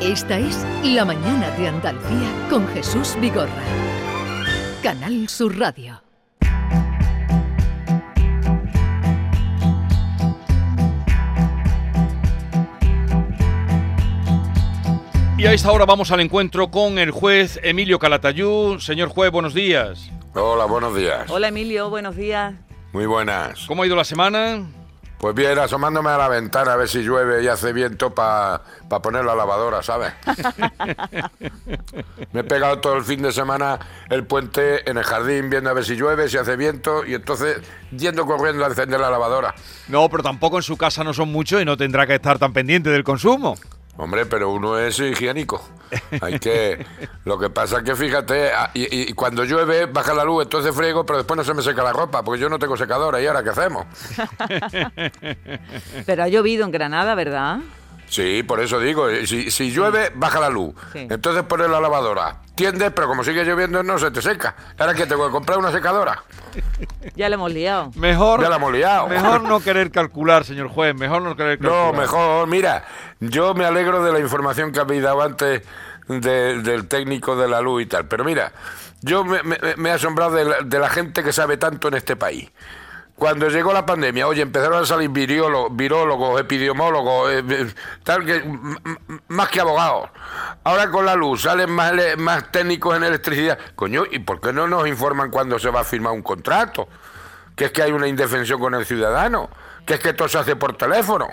Esta es La Mañana de Andalucía con Jesús Vigorra. Canal Sur Radio. Y a esta hora vamos al encuentro con el juez Emilio Calatayú. Señor juez, buenos días. Hola, buenos días. Hola Emilio, buenos días. Muy buenas. ¿Cómo ha ido la semana? Pues bien, asomándome a la ventana a ver si llueve y hace viento para poner la lavadora, ¿sabes? Me he pegado todo el fin de semana el puente en el jardín viendo a ver si llueve, si hace viento y entonces yendo corriendo a encender la lavadora. No, pero tampoco en su casa no son muchos y no tendrá que estar tan pendiente del consumo. Hombre, pero uno es higiénico. Hay que. Lo que pasa es que fíjate, ah, y, cuando llueve baja la luz, entonces friego, pero después no se me seca la ropa, porque yo no tengo secadora. ¿Y ahora qué hacemos? pero ha llovido en Granada, ¿verdad? Sí, por eso digo, eh, si, llueve, baja la luz. Entonces pones la lavadora. Tiendes, pero como sigue lloviendo no se te seca. Ahora que tengo que comprar una secadora. Ya la hemos liado. Mejor, ya la hemos liado. Mejor no querer calcular, señor juez. Mejor no querer calcular. No, mejor. Mira, yo me alegro de la información que habéis dado antes del técnico de la luz y tal. Pero mira, yo me, he asombrado de la gente que sabe tanto en este país cuando llegó la pandemia, oye, empezaron a salir virólogos, virólogos epidemiólogos, eh, eh, tal que más que abogados. Ahora con la luz salen más, técnicos en electricidad. Coño, ¿y por qué no nos informan cuando se va a firmar un contrato? Que es que hay una indefensión con el ciudadano, que es que todo se hace por teléfono.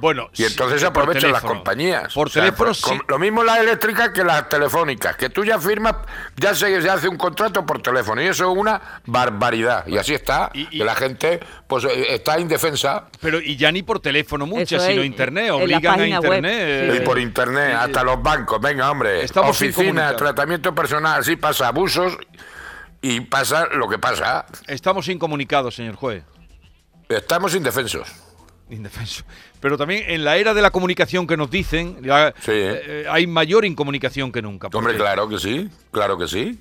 Bueno, y entonces se aprovechan las compañías. Por teléfono, Lo mismo las eléctricas que las telefónicas, que tú ya firmas, ya se, se, hace un contrato por teléfono, y eso es una barbaridad. Y así está, que la gente pues eh, está indefensa. Pero y ya ni por teléfono muchas, sino internet, obligan a internet. Y por internet, hasta los bancos, venga hombre, oficina, tratamiento personal, sí pasa abusos y pasa lo que pasa. Estamos incomunicados, señor juez. Estamos indefensos. Indefenso. Pero también en la era de la comunicación que nos dicen, eh, eh, hay mayor incomunicación que nunca. Hombre, claro que sí, claro que sí.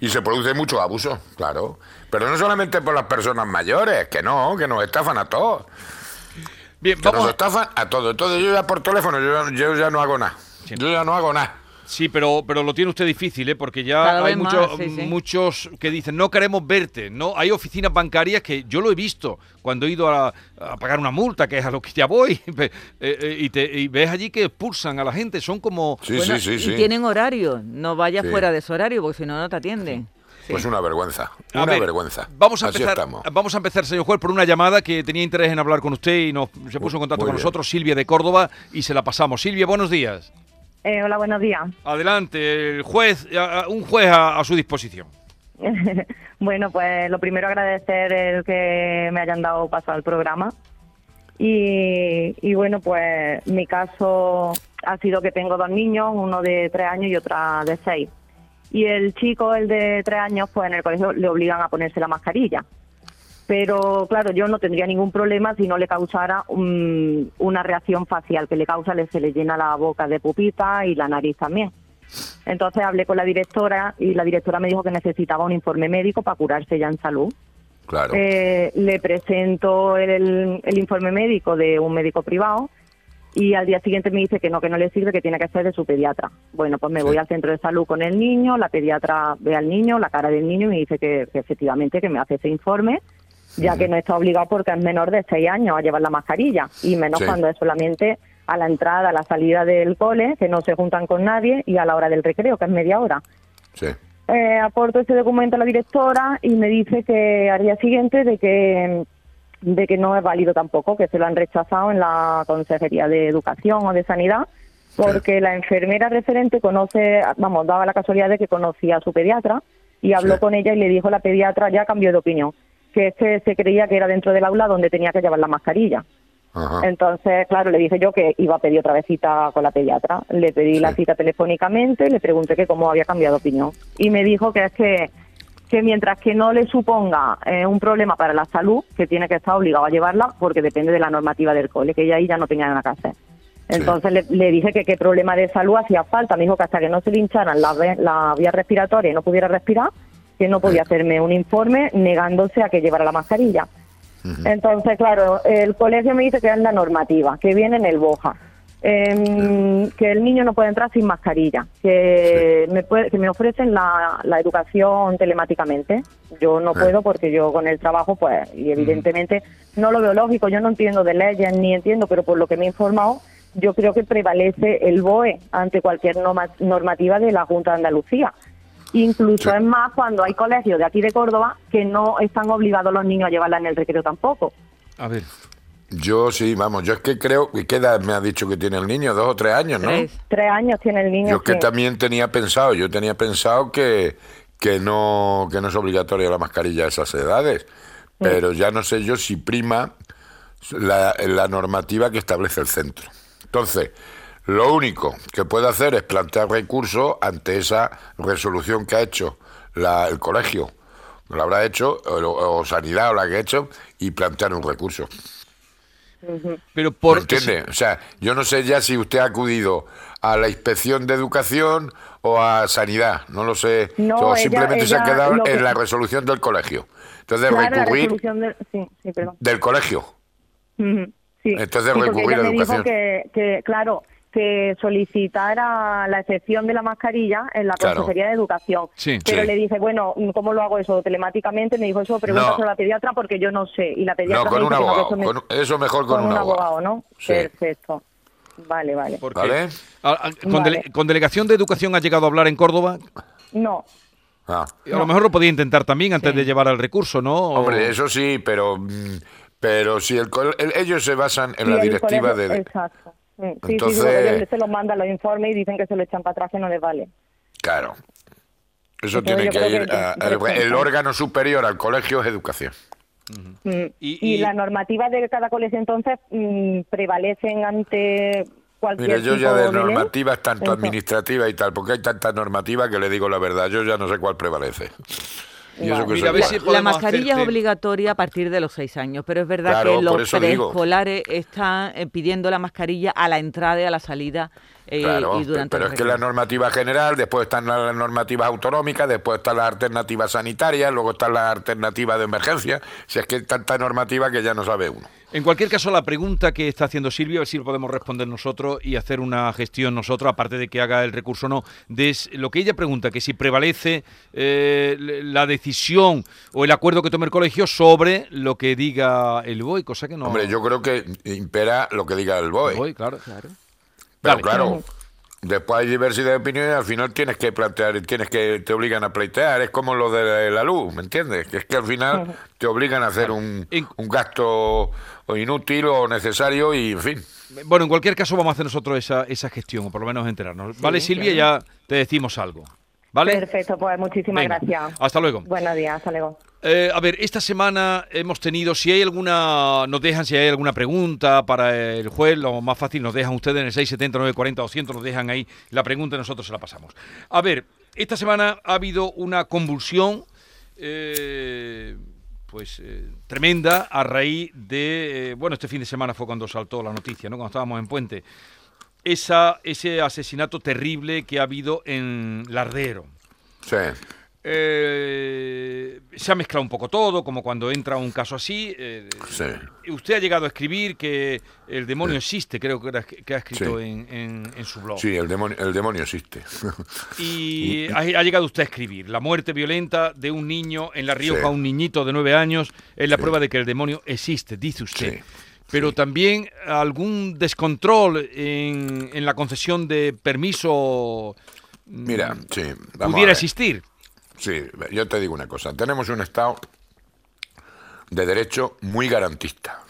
Y se produce mucho abuso, claro. Pero no solamente por las personas mayores, que no, que nos estafan a todos. Bien, que nos estafan a todos. Entonces yo ya por teléfono, yo, yo ya no hago nada. Yo ya no hago nada. Sí, pero, pero lo tiene usted difícil, ¿eh? porque ya hay muchos muchos que dicen, no queremos verte. no Hay oficinas bancarias que yo lo he visto cuando he ido a, pagar una multa, que es a lo que ya voy, eh, eh, y, te, y ves allí que expulsan a la gente, son como... Sí, sí, sí, Y tienen horario, no vayas fuera de su horario, porque si no, no te atienden. Pues una vergüenza, una vergüenza. Vamos a, empezar, vamos a empezar, señor juez, por una llamada que tenía interés en hablar con usted y nos, se puso en contacto con nosotros, Silvia de Córdoba, y se la pasamos. Silvia, buenos días. Eh, hola, buenos días. Adelante, el juez, un juez a, su disposición. bueno, pues lo primero agradecer el que me hayan dado paso al programa. Y, bueno, pues mi caso ha sido que tengo dos niños, uno de tres años y otra de seis. Y el chico, el de tres años, pues en el colegio le obligan a ponerse la mascarilla pero claro, yo no tendría ningún problema si no le causara una reacción facial que le causa, se le llena la boca de pupita y la nariz también. Entonces hablé con la directora y la directora me dijo que necesitaba un informe médico para curarse ya en salud. Claro. Eh, le presento el, informe médico de un médico privado y al día siguiente me dice que no, que no le sirve, que tiene que ser de su pediatra. Bueno, pues me voy al centro de salud con el niño, la pediatra ve al niño, la cara del niño y me dice que efectivamente que me hace ese informe ya que no está obligado porque es menor de 6 años a llevar la mascarilla, y menos cuando es solamente a la entrada, a la salida del cole, que no se juntan con nadie, y a la hora del recreo, que es media hora. Sí. Eh, aporto ese documento a la directora y me dice que al día siguiente de que de que no es válido tampoco, que se lo han rechazado en la Consejería de Educación o de Sanidad, porque la enfermera referente conoce, vamos, daba la casualidad de que conocía a su pediatra y habló con ella y le dijo la pediatra ya cambió de opinión que este se creía que era dentro del aula donde tenía que llevar la mascarilla. Entonces, claro, le dije yo que iba a pedir otra vez cita con la pediatra. Le pedí la cita telefónicamente, le pregunté que cómo había cambiado de opinión. Y me dijo que es que, que mientras que no le suponga eh, un problema para la salud, que tiene que estar obligado a llevarla, porque depende de la normativa del cole, que ella ahí ya no tenía nada que hacer. Entonces le, dije que qué problema de salud hacía falta. Me dijo que hasta que no se le hincharan las la vías respiratorias y no pudiera respirar, que no podía hacerme un informe negándose a que llevara la mascarilla. Entonces, claro, el colegio me dice que es la normativa, que viene en el BOJA. Em, que el niño no puede entrar sin mascarilla, que, me, puede, que me ofrecen la, educación telemáticamente. Yo no puedo porque yo con el trabajo, pues, y evidentemente no lo veo lógico, yo no entiendo de leyes ni entiendo, pero por lo que me he informado, yo creo que prevalece el BOE ante cualquier normativa de la Junta de Andalucía. Incluso es más cuando hay colegios de aquí de Córdoba que no están obligados los niños a llevarla en el recreo tampoco. A ver. Yo sí, vamos, yo es que creo, ¿qué edad me ha dicho que tiene el niño? Dos o tres años, ¿no? Tres, años tiene el niño. Yo que también tenía pensado, yo tenía pensado que, que, no, que no es obligatoria la mascarilla a esas edades, pero ya no sé yo si prima la, la normativa que establece el centro. Entonces, lo único que puede hacer es plantear recurso ante esa resolución que ha hecho la, el colegio, lo habrá hecho, o, Sanidad o la que ha hecho, y plantear un recurso. Pero por... entiende? O sea, yo no sé ya si usted ha acudido a la inspección de educación o a sanidad, no lo sé. o simplemente se ha quedado en la resolución del colegio. Entonces, recurrir del colegio. Sí. Entonces, recurrir a educación. que, que, claro, que solicitara la excepción de la mascarilla en la Consejería de Educación. Pero le dije, bueno, ¿cómo lo hago eso? Telemáticamente me dijo eso, pregúntaselo a la pediatra porque yo no sé. Y la pediatra no, con un abogado. eso, mejor con, un, abogado. ¿no? Perfecto. Vale, vale. ¿Vale? Ah, ah, con, delegación de educación ha llegado a hablar en Córdoba? No. Ah. A lo mejor lo podía intentar también antes de llevar al recurso, ¿no? Hombre, eso sí, pero pero si el, ellos se basan en la directiva de... Exacto. Sí, Entonces, sí, se los mandan los informes y dicen que se lo echan para atrás que no les vale. Claro. Eso tiene que ir. el, órgano superior al colegio es educación. Mm. ¿Y, la normativa de cada colegio entonces mm, prevalecen ante cualquier Mira, yo ya de, normativas tanto administrativas y tal, porque hay tantas normativas que le digo la verdad, yo ya no sé cuál prevalece la mascarilla es obligatoria a partir de los seis años, pero es verdad que los preescolares están eh, pidiendo la mascarilla a la entrada y a la salida eh, y durante pero es que la normativa general, después están las normativas autonómicas, después están las alternativas sanitarias, luego están las alternativas de emergencia. Si es que hay tanta normativa que ya no sabe uno. En cualquier caso, la pregunta que está haciendo Silvia, a ver si lo podemos responder nosotros y hacer una gestión nosotros, aparte de que haga el recurso o no, de lo que ella pregunta, que si prevalece eh, la decisión o el acuerdo que tome el colegio sobre lo que diga el BOE, cosa que no... Hombre, yo creo que impera lo que diga el BOE. BOE claro. claro. Pero claro, después hay diversidad de opiniones y al final tienes que plantear, tienes que te obligan a pleitear. Es como lo de la luz, ¿me entiendes? Que es que al final te obligan a hacer un, un gasto inútil o necesario y en fin. Bueno, en cualquier caso vamos a hacer nosotros esa, esa gestión, o por lo menos enterarnos. vale, Silvia, ya te decimos algo. ¿Vale? Perfecto, pues muchísimas gracias. Hasta luego. Buenos días, hasta luego. Eh, a ver, esta semana hemos tenido, si hay alguna, nos dejan si hay alguna pregunta para el juez, lo más fácil nos dejan ustedes en el 670 940 200, nos dejan ahí la pregunta y nosotros se la pasamos. A ver, esta semana ha habido una convulsión, eh, pues eh, tremenda a raíz de, bueno, este fin de semana fue cuando saltó la noticia, ¿no? Cuando estábamos en Puente, esa, ese asesinato terrible que ha habido en Lardero. Sí. Eh, se ha mezclado un poco todo, como cuando entra un caso así. Eh, usted ha llegado a escribir que el demonio existe, creo que, que ha escrito en, su blog. Sí, el demonio, el demonio existe. Y, ha, llegado usted a escribir, la muerte violenta de un niño en La Rioja, un niñito de nueve años, es la prueba de que el demonio existe, dice usted. Pero también algún descontrol en, en la concesión de permiso Mira, sí, pudiera existir. Sí, yo te digo una cosa. Tenemos un Estado de derecho muy garantista.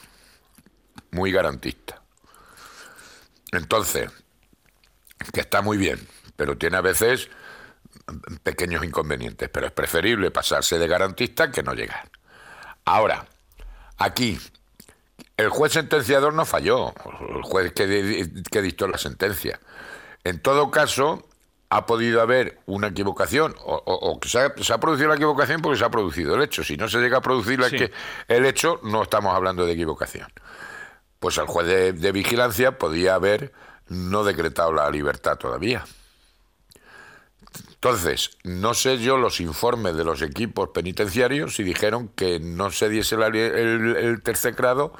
Muy garantista. Entonces, que está muy bien, pero tiene a veces pequeños inconvenientes, pero es preferible pasarse de garantista que no llegar. Ahora, aquí, el juez sentenciador no falló, el juez que, que dictó la sentencia. En todo caso, ha podido haber una equivocación o, que se ha, producido la equivocación porque se ha producido el hecho. Si no se llega a producir el hecho, no estamos hablando de equivocación. Pues el juez de, vigilancia podía haber no decretado la libertad todavía. Entonces, no sé yo los informes de los equipos penitenciarios si dijeron que no se diese el tercer grado,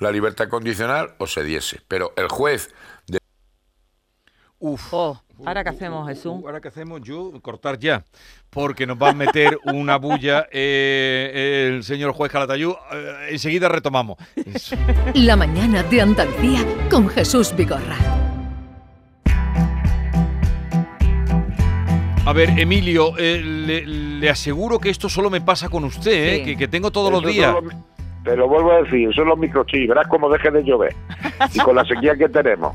la libertad condicional, o se diese. Pero el juez de Uf. Oh, ¿Ahora qué hacemos, Jesús? ¿Ahora qué hacemos? Yo, cortar ya. Porque nos va a meter una bulla eh, el señor juez Calatayú. Eh, enseguida retomamos. La mañana de Andalucía con Jesús Vigorra. A ver, Emilio, eh, le, aseguro que esto solo me pasa con usted, que, tengo todos los días. Te lo vuelvo a decir, son los microchips, verás cómo deje de llover. Y con la sequía que tenemos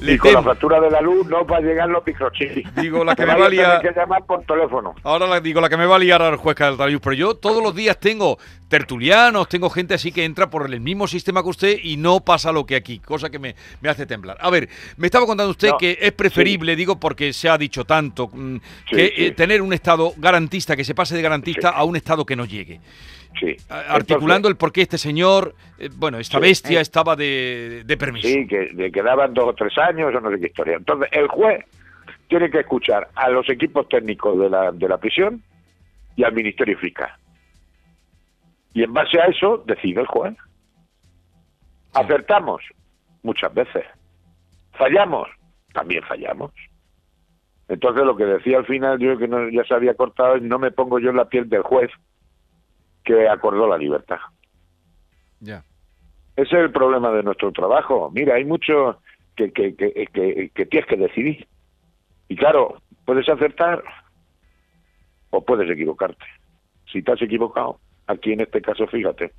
y con la factura de la luz no va a llegar los microchips. Digo, la que me va a liar... que llamar por teléfono. Ahora la, digo, la que me va a liar al juez Calatayud, pero yo todos los días tengo tertulianos, tengo gente así que entra por el mismo sistema que usted y no pasa lo que aquí, cosa que me, hace temblar. A ver, me estaba contando usted que es preferible, digo, porque se ha dicho tanto, mm, que eh, tener un Estado garantista, que se pase de garantista a un Estado que no llegue. Sí. Articulando el por qué este señor, eh, bueno, esta bestia estaba de, permiso. Sí, que, quedaban dos o tres años o no sé qué historia. Entonces, el juez tiene que escuchar a los equipos técnicos de la, de la prisión y al Ministerio Fiscal. Y en base a eso decide el juez. Acertamos muchas veces. Fallamos, también fallamos. Entonces lo que decía al final, yo que no, ya se había cortado, es no me pongo yo en la piel del juez que acordó la libertad. Ya. Ese es el problema de nuestro trabajo. Mira, hay mucho que, que, que, que, tienes que decidir. Y claro, puedes acertar o puedes equivocarte. Si te has equivocado, aquí en este caso, fíjate,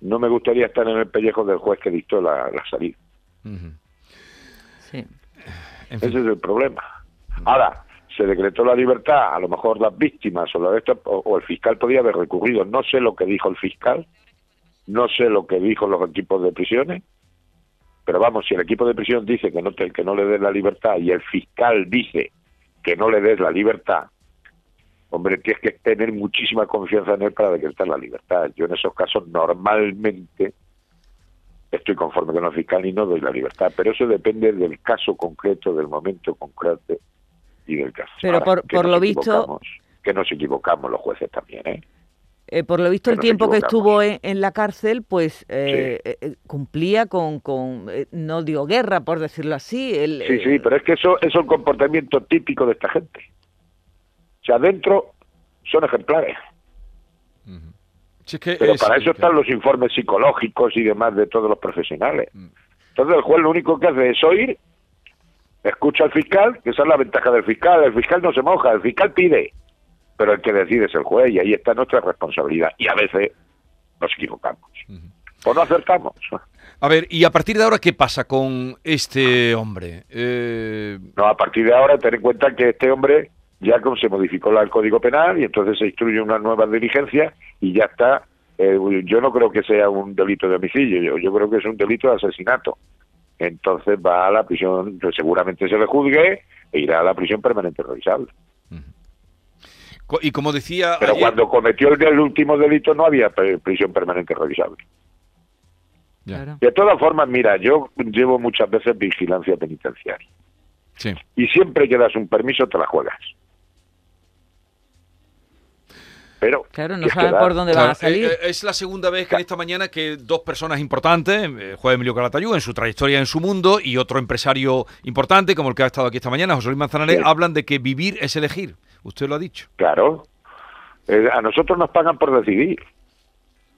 no me gustaría estar en el pellejo del juez que dictó la, salida. Sí. Ese es el problema. Ahora, se decretó la libertad, a lo mejor las víctimas o, la o, el fiscal podía haber recurrido. No sé lo que dijo el fiscal, no sé lo que dijo los equipos de prisiones, pero vamos, si el equipo de prisión dice que no, que no le des la libertad y el fiscal dice que no le des la libertad, hombre, tienes que tener muchísima confianza en él para decretar la libertad. Yo en esos casos normalmente estoy conforme con el fiscal y no doy la libertad, pero eso depende del caso concreto, del momento concreto y del caso. Pero por, lo visto... Que nos equivocamos los jueces también, ¿eh? Eh por lo visto, el tiempo que estuvo en, la cárcel, pues eh, eh, cumplía con, con no digo guerra, por decirlo así. El, sí, sí, pero es que eso, es el comportamiento típico de esta gente. O sea, adentro son ejemplares. pero para eso están los informes psicológicos y demás de todos los profesionales. Mm. Entonces el juez lo único que hace es oír escucha al fiscal, que esa es la ventaja del fiscal, el fiscal no se moja, el fiscal pide, pero el que decide es el juez y ahí está nuestra responsabilidad y a veces nos equivocamos o no acertamos. A ver, ¿y a partir de ahora qué pasa con este hombre? Eh, no, a partir de ahora ten en cuenta que este hombre ya se modificó el Código Penal y entonces se instruye una nueva diligencia y ya está. Eh, yo no creo que sea un delito de homicidio, yo, yo creo que es un delito de asesinato entonces va a la prisión, seguramente se le juzgue e irá a la prisión permanente revisable. Y como decía... Pero cuando cometió el, último delito no había prisión permanente revisable. De todas formas, mira, yo llevo muchas veces vigilancia penitenciaria. Y siempre que das un permiso te la juegas. Claro, no sabe por dónde va a salir. Eh, eh, es la segunda vez que en esta mañana que dos personas importantes, eh, Juan Emilio Calatayú en su trayectoria en su mundo y otro empresario importante como el que ha estado aquí esta mañana, José Luis Manzanares, hablan de que vivir es elegir. Usted lo ha dicho. Claro. a nosotros nos pagan por decidir.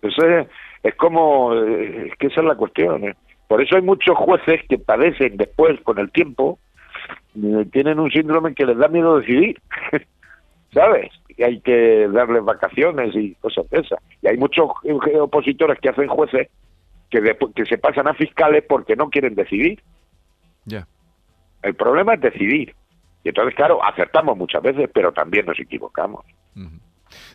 Eso es, es como es que esa es la cuestión. Por eso hay muchos jueces que padecen después con el tiempo tienen un síndrome que les da miedo decidir. ¿Sabes? que hay que darles vacaciones y cosas de esas. Y hay muchos opositores que hacen jueces que, que se pasan a fiscales porque no quieren decidir. Ya. El problema es decidir. Y entonces, claro, acertamos muchas veces, pero también nos equivocamos.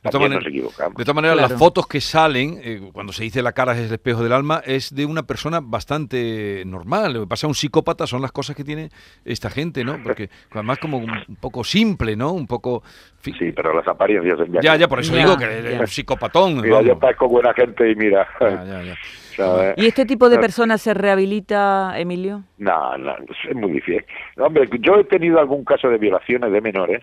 De todas maneras, las fotos que salen, eh, cuando se dice la cara es el espejo del alma, es de una persona bastante normal. Lo que pasa un psicópata son las cosas que tiene esta gente, ¿no? Porque además como un, poco simple, ¿no? Un poco... Sí, pero las apariencias... Ya, ya, ya por eso digo que es un psicopatón. Mira, yo parezco buena gente y mira... ¿Y este tipo de personas se rehabilita, Emilio? No, no, es muy difícil. Hombre, yo he tenido algún caso de violaciones de menores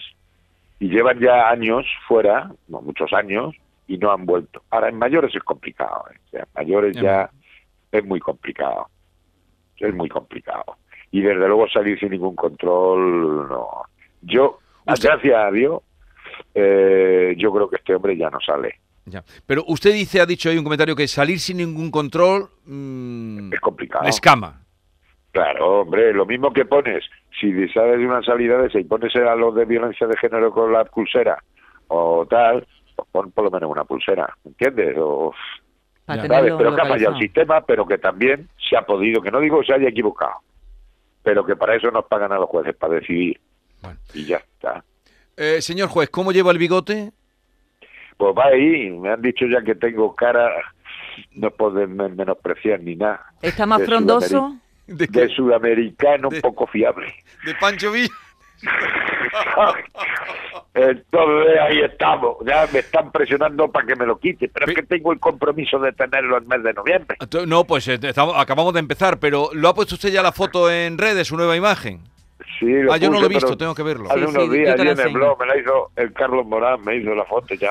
y llevan ya años fuera, no muchos años, y no han vuelto. Ahora, en mayores es complicado, ¿eh? o sea, en mayores ya es muy complicado, es muy complicado. y desde luego salir sin ningún control, no. Yo, gracias a Dios, eh, yo creo que este hombre ya no sale. Ya. Pero usted dice, ha dicho ahí un comentario que salir sin ningún control mm, es complicado. Escama. Claro, hombre, lo mismo que pones, si sales de una salida de esa y pones a los de violencia de género con la pulsera o tal, pues pon por lo menos una pulsera, ¿entiendes? O, Pero que ha fallado el sistema, pero que también se ha podido, que no digo que se haya equivocado, pero que para eso nos pagan a los jueces, para decidir. Y ya está. Eh, señor juez, ¿cómo lleva el bigote? Pues va ahí, me han dicho ya que tengo cara, no pueden menospreciar ni nada. ¿Está más frondoso? ¿De, sudamericano poco fiable. ¿De Pancho Villa? Entonces ahí estamos, ya me están presionando para que me lo quite, pero es que tengo el compromiso de tenerlo el mes de noviembre. No, pues eh, acabamos de empezar, pero ¿lo ha puesto usted ya la foto en redes, su nueva imagen? Sí, lo ah, yo no lo he visto, tengo que verlo. Hace unos días allí en el blog me la hizo el Carlos Morán, me hizo la foto ya.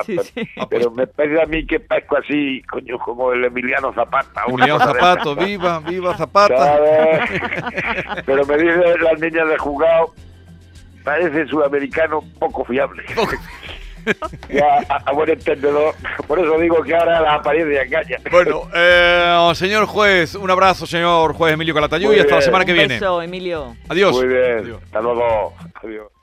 pero, me pide a mí que parezco así, coño, como el Emiliano Zapata. Emiliano Zapata, viva, viva Zapata. pero me dice las niñas de jugado, parece sudamericano poco fiable. Ya, a, buen entendedor. Por eso digo que ahora la apariencia engaña. Bueno, eh, señor juez, un abrazo, señor juez Emilio Calatayud, y hasta la semana que viene. Un beso, Emilio. Adiós. Muy bien. Hasta luego. Adiós.